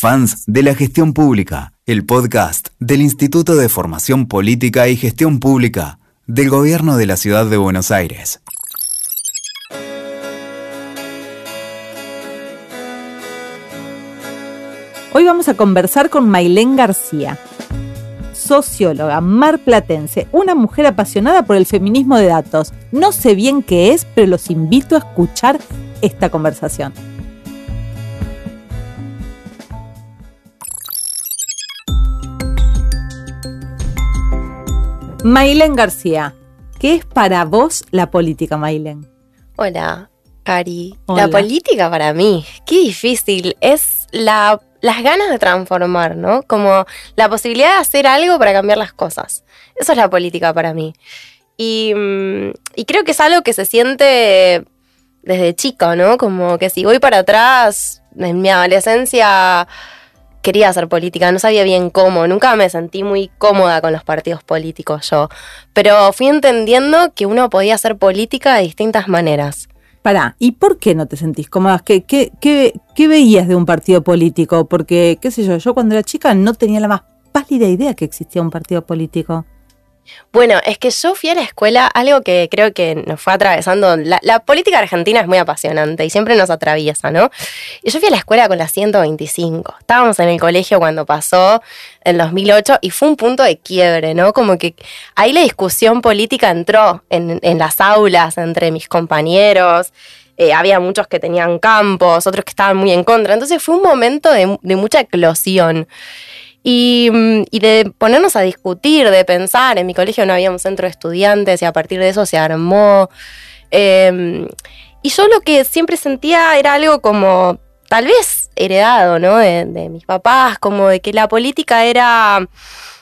Fans de la Gestión Pública, el podcast del Instituto de Formación Política y Gestión Pública del Gobierno de la Ciudad de Buenos Aires. Hoy vamos a conversar con Mailén García, socióloga marplatense, una mujer apasionada por el feminismo de datos. No sé bien qué es, pero los invito a escuchar esta conversación. Mailén García, ¿qué es para vos la política, Mailén? Hola, Cari. La política para mí, qué difícil. Es la, las ganas de transformar, ¿no? Como la posibilidad de hacer algo para cambiar las cosas. Eso es la política para mí. Y, mm, y creo que es algo que se siente desde chico, ¿no? Como que si voy para atrás, en mi adolescencia quería hacer política, no sabía bien cómo, nunca me sentí muy cómoda con los partidos políticos yo, pero fui entendiendo que uno podía hacer política de distintas maneras. Pará, ¿y por qué no te sentís cómoda? ¿Qué, qué, qué, qué veías de un partido político? Porque, qué sé yo, yo cuando era chica no tenía la más pálida idea que existía un partido político. Bueno, es que yo fui a la escuela, algo que creo que nos fue atravesando. La, política argentina es muy apasionante y siempre nos atraviesa, ¿no? Y yo fui a la escuela con la 125. Estábamos en el colegio cuando pasó el 2008 y fue un punto de quiebre, ¿no? Como que ahí la discusión política entró en, las aulas entre mis compañeros. Eh, había muchos que tenían campos, otros que estaban muy en contra. Entonces fue un momento de, de mucha eclosión. Mm, y, de ponernos a discutir, de pensar. En mi colegio no había un centro de estudiantes y a partir de eso se armó. Em, y yo lo que siempre sentía era algo como, tal vez heredado, ¿no? De, de mis papás, como de que la política era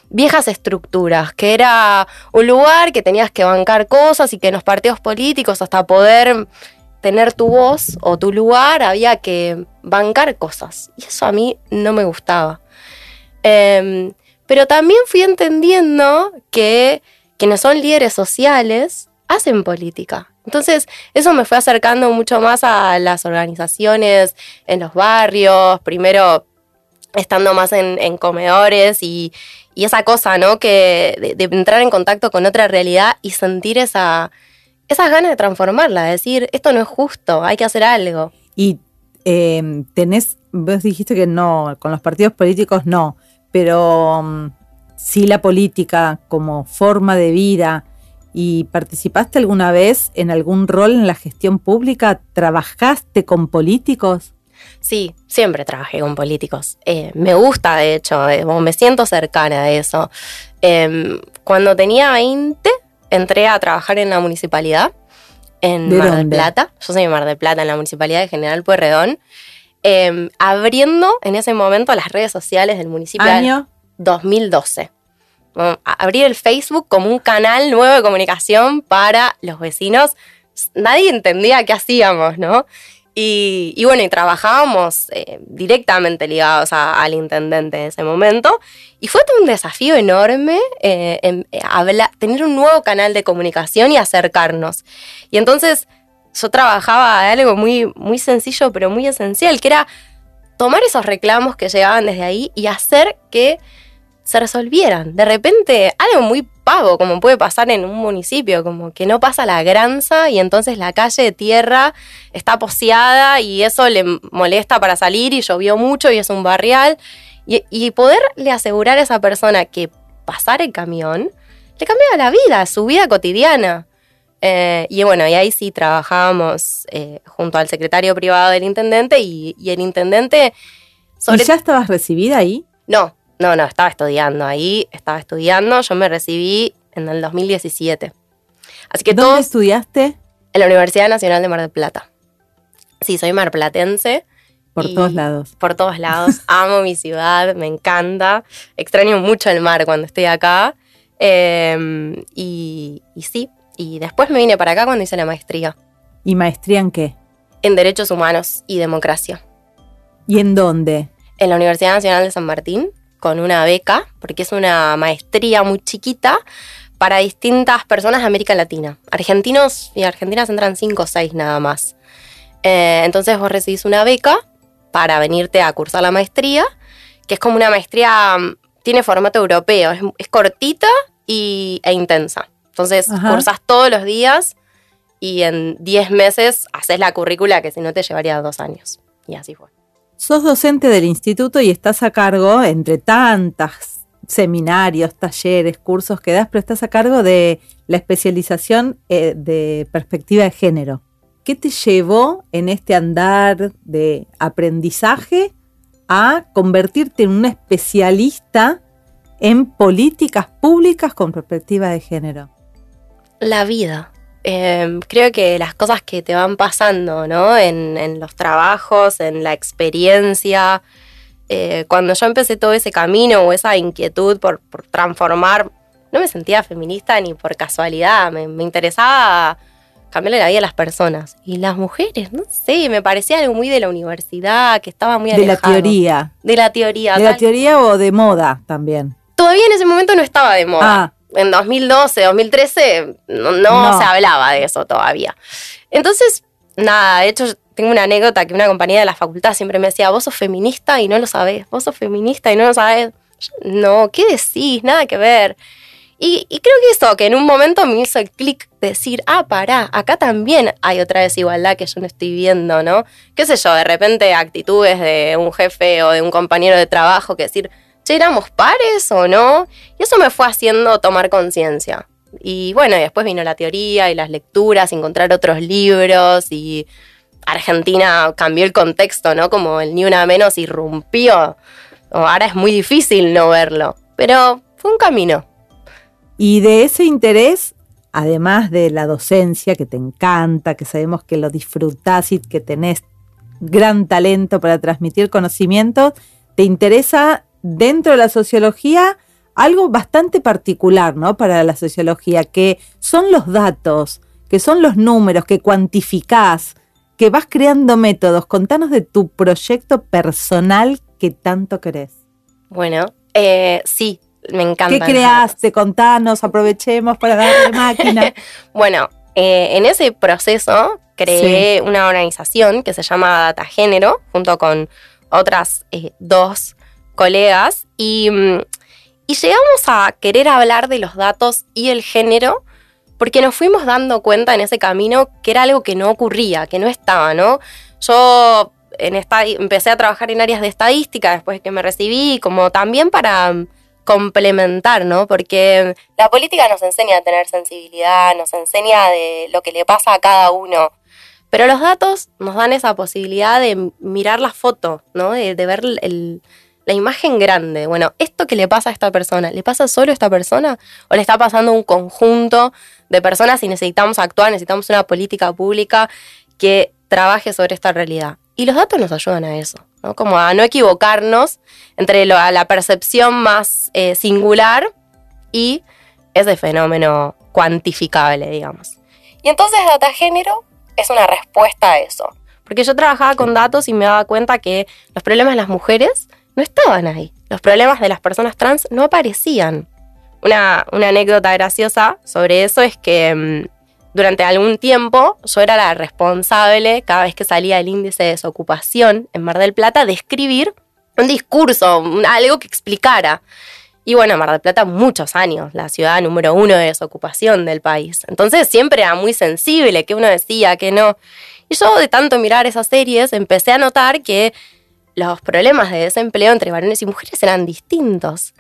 viejas estructuras, que era un lugar que tenías que bancar cosas y que en los partidos políticos hasta poder tener tu voz o tu lugar había que bancar cosas. Y eso a mí no me gustaba. Em, pero también fui entendiendo que quienes son líderes sociales hacen política. Entonces, eso me fue acercando mucho más a las organizaciones en los barrios, primero estando más en, comedores y, esa cosa, ¿no? Que de, entrar en contacto con otra realidad y sentir esa, esas ganas de transformarla, de decir, esto no es justo, hay que hacer algo. Y em, tenés, vos dijiste que no, con los partidos políticos no, pero mm, sí la política como forma de vida. ¿Y participaste alguna vez en algún rol en la gestión pública? ¿Trabajaste con políticos? Sí, siempre trabajé con políticos. Eh, me gusta, de hecho, eh, me siento cercana a eso. Em, cuando tenía 20, entré a trabajar en la municipalidad, en Mar del Plata. Yo soy de Mar del Plata, en la municipalidad de General Pueyrredón. Em, abriendo en ese momento las redes sociales del municipio. ¿Año? 2012. abrir el Facebook como un canal nuevo de comunicación para los vecinos. Nadie entendía qué hacíamos, ¿no? Y, bueno, y trabajábamos eh, directamente ligados al intendente en ese momento. Y fue un desafío enorme eh, eh, tener un nuevo canal de comunicación y acercarnos. Y entonces yo trabajaba algo muy, muy sencillo, pero muy esencial, que era tomar esos reclamos que llegaban desde ahí y hacer que se resolvieran. De repente, algo muy pavo, como puede pasar en un municipio, como que no pasa la granza y entonces la calle de tierra está poseada y eso le molesta para salir y llovió mucho y es un barrial. Y, y poderle asegurar a esa persona que pasar el camión le cambiaba la vida, su vida cotidiana. Eh, y bueno, y ahí sí trabajábamos eh, junto al secretario privado del intendente y, el intendente... Sobre... ¿Y ya estabas recibida ahí? No, no, no, estaba estudiando ahí, estaba estudiando, yo me recibí en el 2017. Así que ¿Dónde estudiaste? En la Universidad Nacional de Mar del Plata. Sí, soy marplatense. Por todos lados. Por todos lados. Amo mi ciudad, me encanta. Extraño mucho el mar cuando estoy acá. Em, y, y sí, y después me vine para acá cuando hice la maestría. ¿Y maestría en qué? En Derechos Humanos y Democracia. ¿Y en dónde? En la Universidad Nacional de San Martín, con una beca, porque es una maestría muy chiquita para distintas personas de América Latina. Argentinos y argentinas entran 5 o 6 nada más. Eh, entonces vos recibís una beca para venirte a cursar la maestría que es como una maestría, mm, tiene formato europeo, es, cortita y, e intensa. Entonces, cursas todos los días y en 10 meses haces la currícula que si no te llevaría dos años. Y así fue. Sos docente del instituto y estás a cargo, entre tantas seminarios, talleres, cursos que das, pero estás a cargo de la especialización eh, de perspectiva de género. ¿Qué te llevó en este andar de aprendizaje a convertirte en un especialista en políticas públicas con perspectiva de género? La vida. Em, creo que las cosas que te van pasando, ¿no? En, los trabajos, en la experiencia. Eh, cuando yo empecé todo ese camino o esa inquietud por, transformar, no me sentía feminista ni por casualidad, me, interesaba cambiarle la vida a las personas. Y las mujeres, no sé, me parecía algo muy de la universidad, que estaba muy alejado. De la teoría. De la teoría. De la teoría o de moda también. Todavía en ese momento no estaba de moda. Ah en 2012, 2013 no, se hablaba de eso todavía. Entonces, nada, de hecho tengo una anécdota que una compañera de la facultad siempre me decía, vos sos feminista y no lo sabés, vos sos feminista y no lo sabés. No, ¿qué decís? Nada que ver. Y, creo que eso, que en un momento me hizo el clic de decir, ah, pará, acá también hay otra desigualdad que yo no estoy viendo, ¿no? ¿Qué sé yo? De repente actitudes de un jefe o de un compañero de trabajo que decir, éramos pares o no? Y eso me fue haciendo tomar conciencia. Y bueno, después vino la teoría y las lecturas, encontrar otros libros y Argentina cambió el contexto, ¿no? Como el ni una menos irrumpió. Ahora es muy difícil no verlo, pero fue un camino. Y de ese interés, además de la docencia que te encanta, que sabemos que lo disfrutás y que tenés gran talento para transmitir conocimiento, te interesa dentro de la sociología algo bastante particular, ¿no? Para la sociología, que son los datos, que son los números, que cuantificás, que vas creando métodos. Contanos de tu proyecto personal que tanto querés. Bueno, eh, sí, me encanta. ¿Qué creaste? Contanos, aprovechemos para darle máquina. bueno, eh, en ese proceso creé una organización que se llama Data Género, junto con otras eh, dos colegas y, mm, y llegamos a querer hablar de los datos y el género porque nos fuimos dando cuenta en ese camino que era algo que no ocurría, que no estaba, ¿no? Yo en esta, empecé a trabajar en áreas de estadística después que me recibí, como también para mm, complementar, ¿no? Porque la política nos enseña a tener sensibilidad, nos enseña de lo que le pasa a cada uno. Pero los datos nos dan esa posibilidad de mirar la foto, ¿no? De ver el, la imagen grande. Bueno, ¿esto que le pasa a esta persona? ¿Le pasa solo a esta persona? ¿O le está pasando a un conjunto de personas y necesitamos actuar, necesitamos una política pública que trabaje sobre esta realidad? Y los datos nos ayudan a eso, ¿no? Como a no equivocarnos entre la percepción más eh, singular y ese fenómeno cuantificable, digamos. Y entonces data género es una respuesta a eso. Porque yo trabajaba con datos y me daba cuenta que los problemas de las mujeres no estaban ahí. Los problemas de las personas trans no aparecían. Una, anécdota graciosa sobre eso es que mm, durante algún tiempo yo era la responsable, cada vez que salía el índice de desocupación en Mar del Plata, de escribir un discurso, algo que explicara. Y bueno, Mar del Plata muchos años, la ciudad número uno de desocupación del país. Entonces siempre era muy sensible, que uno decía, que no. Y yo de tanto mirar esas series empecé a notar que los problemas de desempleo entre varones y mujeres eran distintos.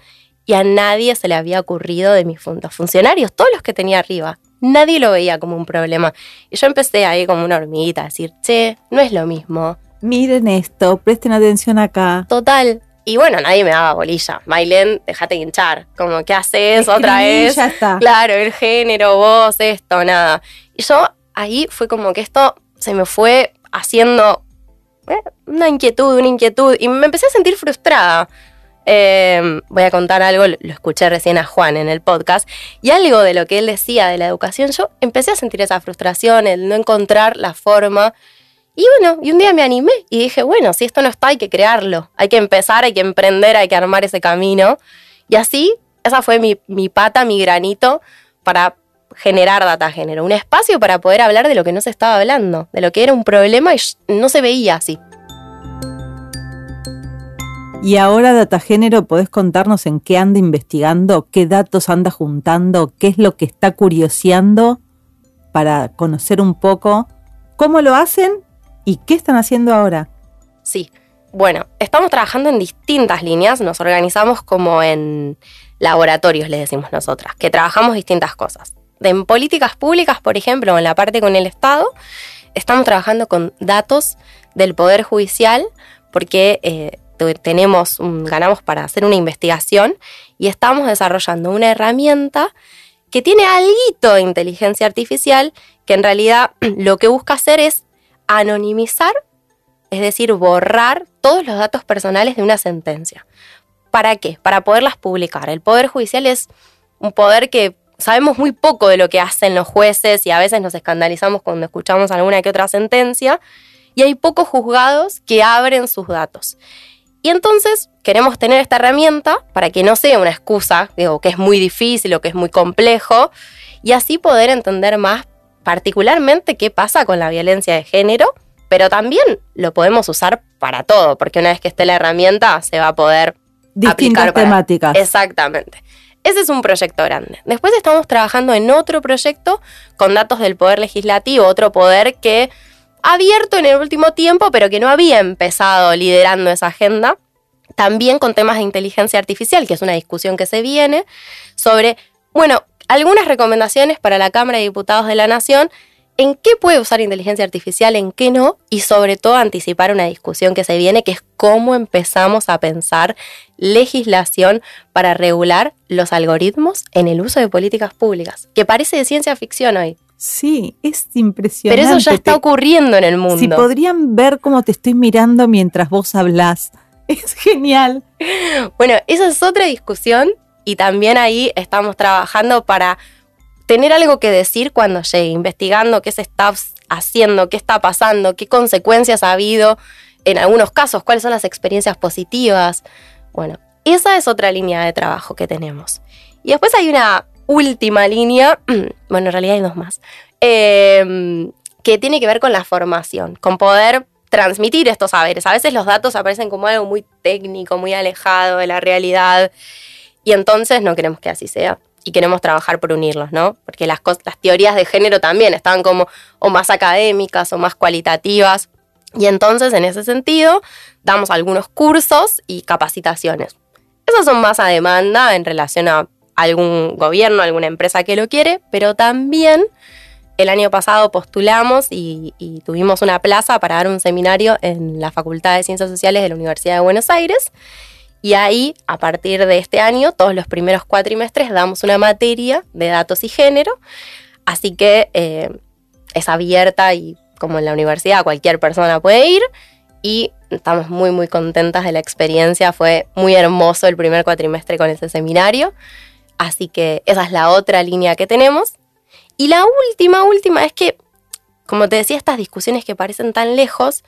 Y a nadie se le había ocurrido de mis funcionarios, todos los que tenía arriba. Nadie lo veía como un problema. Y yo empecé ahí como una hormiguita a decir, che, no es lo mismo. Miren esto, presten atención acá. Total. Y bueno, nadie me daba bolilla. Mailen, déjate hinchar. Como, ¿qué haces otra vez? Ya está. Claro, el género, vos, esto, nada. Y yo ahí fue como que esto se me fue haciendo eh, una inquietud, una inquietud, y me empecé a sentir frustrada. Eh, voy a contar algo, lo escuché recién a Juan en el podcast, y algo de lo que él decía de la educación, yo empecé a sentir esa frustración, el no encontrar la forma. Y bueno, y un día me animé y dije, bueno, si esto no está, hay que crearlo, hay que empezar, hay que emprender, hay que armar ese camino. Y así, esa fue mi, mi pata, mi granito para generar data género, un espacio para poder hablar de lo que no se estaba hablando, de lo que era un problema y no se veía así. Y ahora, Datagénero, ¿podés contarnos en qué anda investigando, qué datos anda juntando, qué es lo que está curioseando para conocer un poco cómo lo hacen y qué están haciendo ahora? Sí, bueno, estamos trabajando en distintas líneas, nos organizamos como en laboratorios, les decimos nosotras, que trabajamos distintas cosas. En políticas públicas, por ejemplo, en la parte con el Estado, estamos trabajando con datos del Poder Judicial porque eh, tenemos ganamos para hacer una investigación y estamos desarrollando una herramienta que tiene algo de inteligencia artificial que en realidad lo que busca hacer es anonimizar, es decir, borrar todos los datos personales de una sentencia. ¿Para qué? Para poderlas publicar. El Poder Judicial es un poder que sabemos muy poco de lo que hacen los jueces y a veces nos escandalizamos cuando escuchamos alguna que otra sentencia y hay pocos juzgados que abren sus datos. Y entonces queremos tener esta herramienta para que no sea una excusa, digo, que es muy difícil o que es muy complejo, y así poder entender más particularmente qué pasa con la violencia de género, pero también lo podemos usar para todo, porque una vez que esté la herramienta se va a poder Distintas aplicar temáticas. Exactamente. Ese es un proyecto grande. Después estamos trabajando en otro proyecto con datos del Poder Legislativo, otro poder que abierto en el último tiempo, pero que no había empezado liderando esa agenda, también con temas de inteligencia artificial, que es una discusión que se viene, sobre, bueno, algunas recomendaciones para la Cámara de Diputados de la Nación, en qué puede usar inteligencia artificial, en qué no, y sobre todo anticipar una discusión que se viene, que es cómo empezamos a pensar legislación para regular los algoritmos en el uso de políticas públicas, que parece de ciencia ficción hoy. Sí, es impresionante. Pero eso ya está ocurriendo en el mundo. Si podrían ver cómo te estoy mirando mientras vos hablás. Es genial. Bueno, esa es otra discusión y también ahí estamos trabajando para tener algo que decir cuando llegue, investigando qué se está haciendo, qué está pasando, qué consecuencias ha habido en algunos casos, cuáles son las experiencias positivas. Bueno, esa es otra línea de trabajo que tenemos. Y después hay una última línea, bueno, en realidad hay dos más, eh, que tiene que ver con la formación, con poder transmitir estos saberes. A veces los datos aparecen como algo muy técnico, muy alejado de la realidad, y entonces no queremos que así sea. Y queremos trabajar por unirlos, ¿no? Porque las, las teorías de género también están como o más académicas o más cualitativas. Y entonces, en ese sentido, damos algunos cursos y capacitaciones. Esos son más a demanda en relación a algún gobierno, alguna empresa que lo quiere, pero también el año pasado postulamos y, y tuvimos una plaza para dar un seminario en la Facultad de Ciencias Sociales de la Universidad de Buenos Aires. Y ahí, a partir de este año, todos los primeros cuatrimestres damos una materia de datos y género. Así que eh, es abierta y como en la universidad cualquier persona puede ir. Y estamos muy, muy contentas de la experiencia. Fue muy hermoso el primer cuatrimestre con ese seminario. Así que esa es la otra línea que tenemos. Y la última, última es que, como te decía, estas discusiones que parecen tan lejos,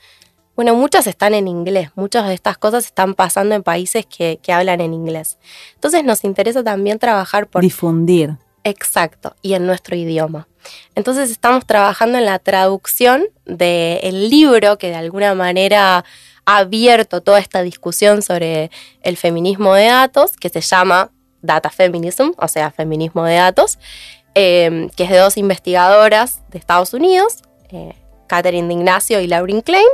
bueno, muchas están en inglés, muchas de estas cosas están pasando en países que, que hablan en inglés. Entonces nos interesa también trabajar por... Difundir. Exacto, y en nuestro idioma. Entonces estamos trabajando en la traducción del libro que de alguna manera ha abierto toda esta discusión sobre el feminismo de datos, que se llama Data Feminism, o sea, feminismo de datos, eh, que es de dos investigadoras de Estados Unidos, eh, Catherine de Ignacio y Lauren Klein,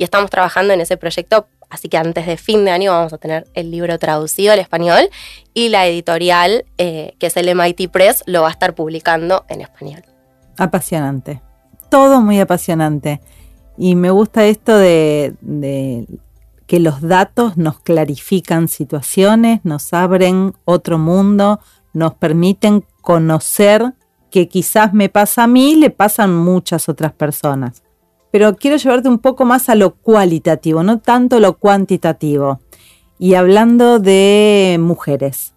y estamos trabajando en ese proyecto, así que antes de fin de año vamos a tener el libro traducido al español y la editorial, eh, que es el MIT Press, lo va a estar publicando en español. Apasionante. Todo muy apasionante. Y me gusta esto de, de que los datos nos clarifican situaciones, nos abren otro mundo, nos permiten conocer que quizás me pasa a mí, le pasan muchas otras personas. Pero quiero llevarte un poco más a lo cualitativo, no tanto lo cuantitativo. Y hablando de mujeres.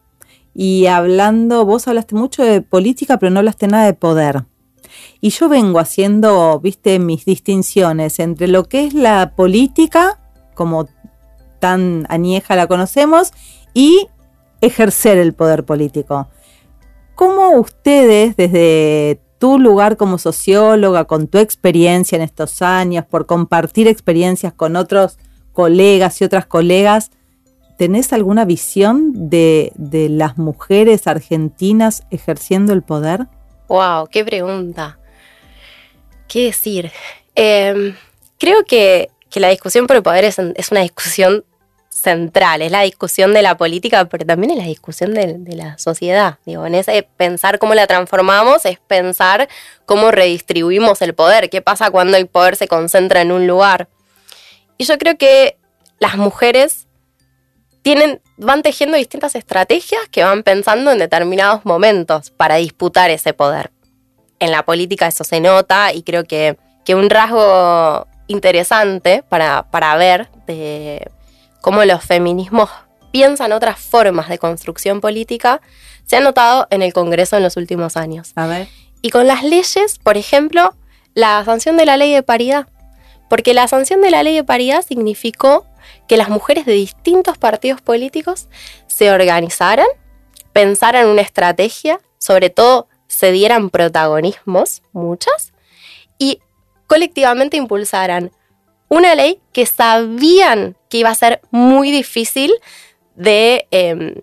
Y hablando, vos hablaste mucho de política, pero no hablaste nada de poder. Y yo vengo haciendo, viste, mis distinciones entre lo que es la política, como tan añeja la conocemos, y ejercer el poder político. ¿Cómo ustedes, desde tu lugar como socióloga, con tu experiencia en estos años, por compartir experiencias con otros colegas y otras colegas, ¿tenés alguna visión de, de las mujeres argentinas ejerciendo el poder? Wow, qué pregunta. ¿Qué decir? Em, creo que, la discusión por el poder es, una discusión central, es la discusión de la política, pero también es la discusión de, la sociedad. Digo, en ese pensar cómo la transformamos es pensar cómo redistribuimos el poder, qué pasa cuando el poder se concentra en un lugar. Y yo creo que las mujeres tienen, van tejiendo distintas estrategias que van pensando en determinados momentos para disputar ese poder. En la política eso se nota y creo que que un rasgo interesante para, ver de cómo los feminismos piensan otras formas de construcción política se ha notado en el Congreso en los últimos años. A ver. Y con las leyes, por ejemplo, la sanción de la ley de paridad. Porque la sanción de la ley de paridad significó que las mujeres de distintos partidos políticos se organizaran, pensaran una estrategia, sobre todo se dieran protagonismos, muchas, y colectivamente impulsaran una ley que sabían que iba a ser muy difícil de... Em,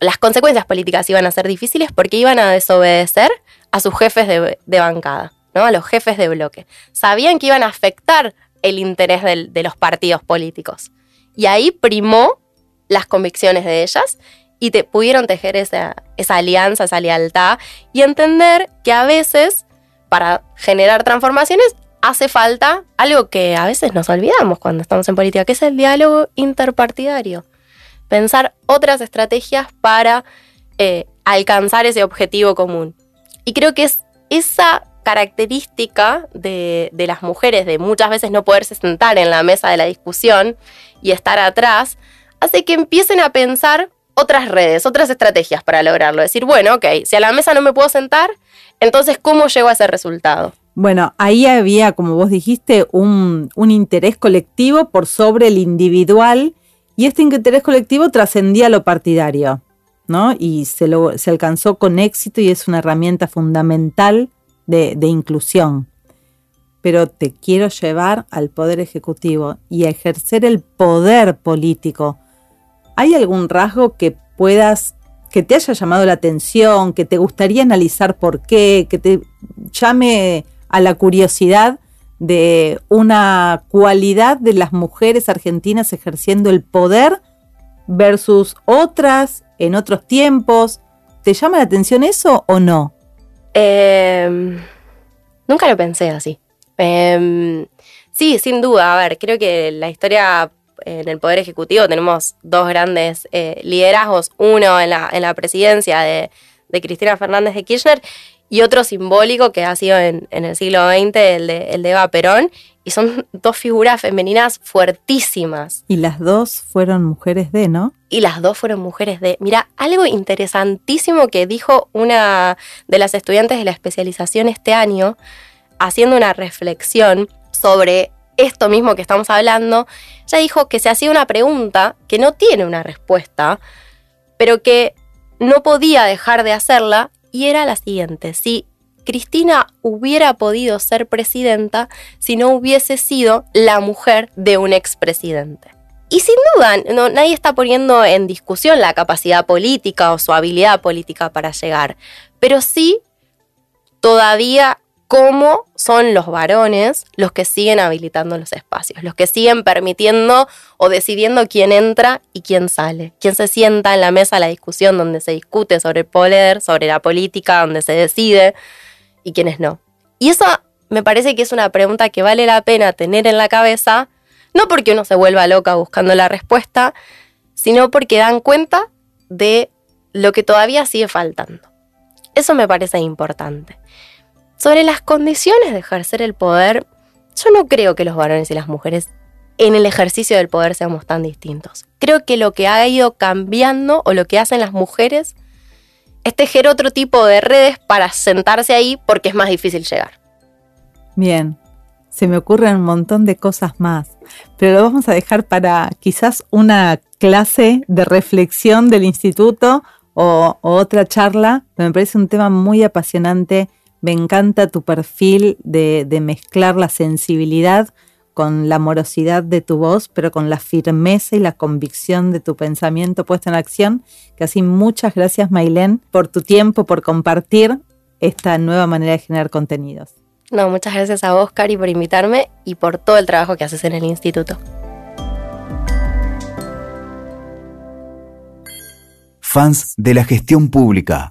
las consecuencias políticas iban a ser difíciles porque iban a desobedecer a sus jefes de, bancada, ¿no? a los jefes de bloque. Sabían que iban a afectar el interés de los partidos políticos. Y ahí primó las convicciones de ellas y te, pudieron tejer esa, esa alianza, esa lealtad y entender que a veces para generar transformaciones hace falta algo que a veces nos olvidamos cuando estamos en política, que es el diálogo interpartidario. Pensar otras estrategias para eh, alcanzar ese objetivo común. Y creo que es esa característica de, de, las mujeres, de muchas veces no poderse sentar en la mesa de la discusión y estar atrás, hace que empiecen a pensar otras redes, otras estrategias para lograrlo. Decir, bueno, ok, si a la mesa no me puedo sentar, entonces, ¿cómo llego a ese resultado? Bueno, ahí había, como vos dijiste, un, interés colectivo por sobre el individual y este interés colectivo trascendía lo partidario, ¿no? Y se, lo, se alcanzó con éxito y es una herramienta fundamental de, de inclusión. Pero te quiero llevar al poder ejecutivo y a ejercer el poder político. ¿Hay algún rasgo que puedas que te haya llamado la atención, que te gustaría analizar por qué, que te llame a la curiosidad de una cualidad de las mujeres argentinas ejerciendo el poder versus otras en otros tiempos. ¿Te llama la atención eso o no? Em, nunca lo pensé así. Em, sí, sin duda. A ver, creo que la historia en el Poder Ejecutivo tenemos dos grandes eh, liderazgos, uno en la, en la presidencia de, Cristina Fernández de Kirchner y otro simbólico que ha sido en, el siglo XX, el de, el de Eva Perón, y son dos figuras femeninas fuertísimas. Y las dos fueron mujeres de, ¿no? Y las dos fueron mujeres de. Mira, algo interesantísimo que dijo una de las estudiantes de la especialización este año, haciendo una reflexión sobre esto mismo que estamos hablando, ella dijo que se hacía una pregunta que no tiene una respuesta, pero que no podía dejar de hacerla y era la siguiente, si Cristina hubiera podido ser presidenta si no hubiese sido la mujer de un expresidente. Y sin duda, no, nadie está poniendo en discusión la capacidad política o su habilidad política para llegar, pero sí todavía cómo son los varones los que siguen habilitando los espacios, los que siguen permitiendo o decidiendo quién entra y quién sale, quién se sienta en la mesa de la discusión donde se discute sobre el poder, sobre la política, donde se decide y quiénes no. Y eso me parece que es una pregunta que vale la pena tener en la cabeza, no porque uno se vuelva loca buscando la respuesta, sino porque dan cuenta de lo que todavía sigue faltando. Eso me parece importante. Sobre las condiciones de ejercer el poder, yo no creo que los varones y las mujeres en el ejercicio del poder seamos tan distintos. Creo que lo que ha ido cambiando o lo que hacen las mujeres es tejer otro tipo de redes para sentarse ahí porque es más difícil llegar. Bien, se me ocurren un montón de cosas más, pero lo vamos a dejar para quizás una clase de reflexión del instituto o, otra charla. Me parece un tema muy apasionante me encanta tu perfil de, mezclar la sensibilidad con la morosidad de tu voz, pero con la firmeza y la convicción de tu pensamiento puesto en acción. Que así muchas gracias, Mailén, por tu tiempo, por compartir esta nueva manera de generar contenidos. No, muchas gracias a vos, Cari, por invitarme y por todo el trabajo que haces en el instituto. Fans de la gestión pública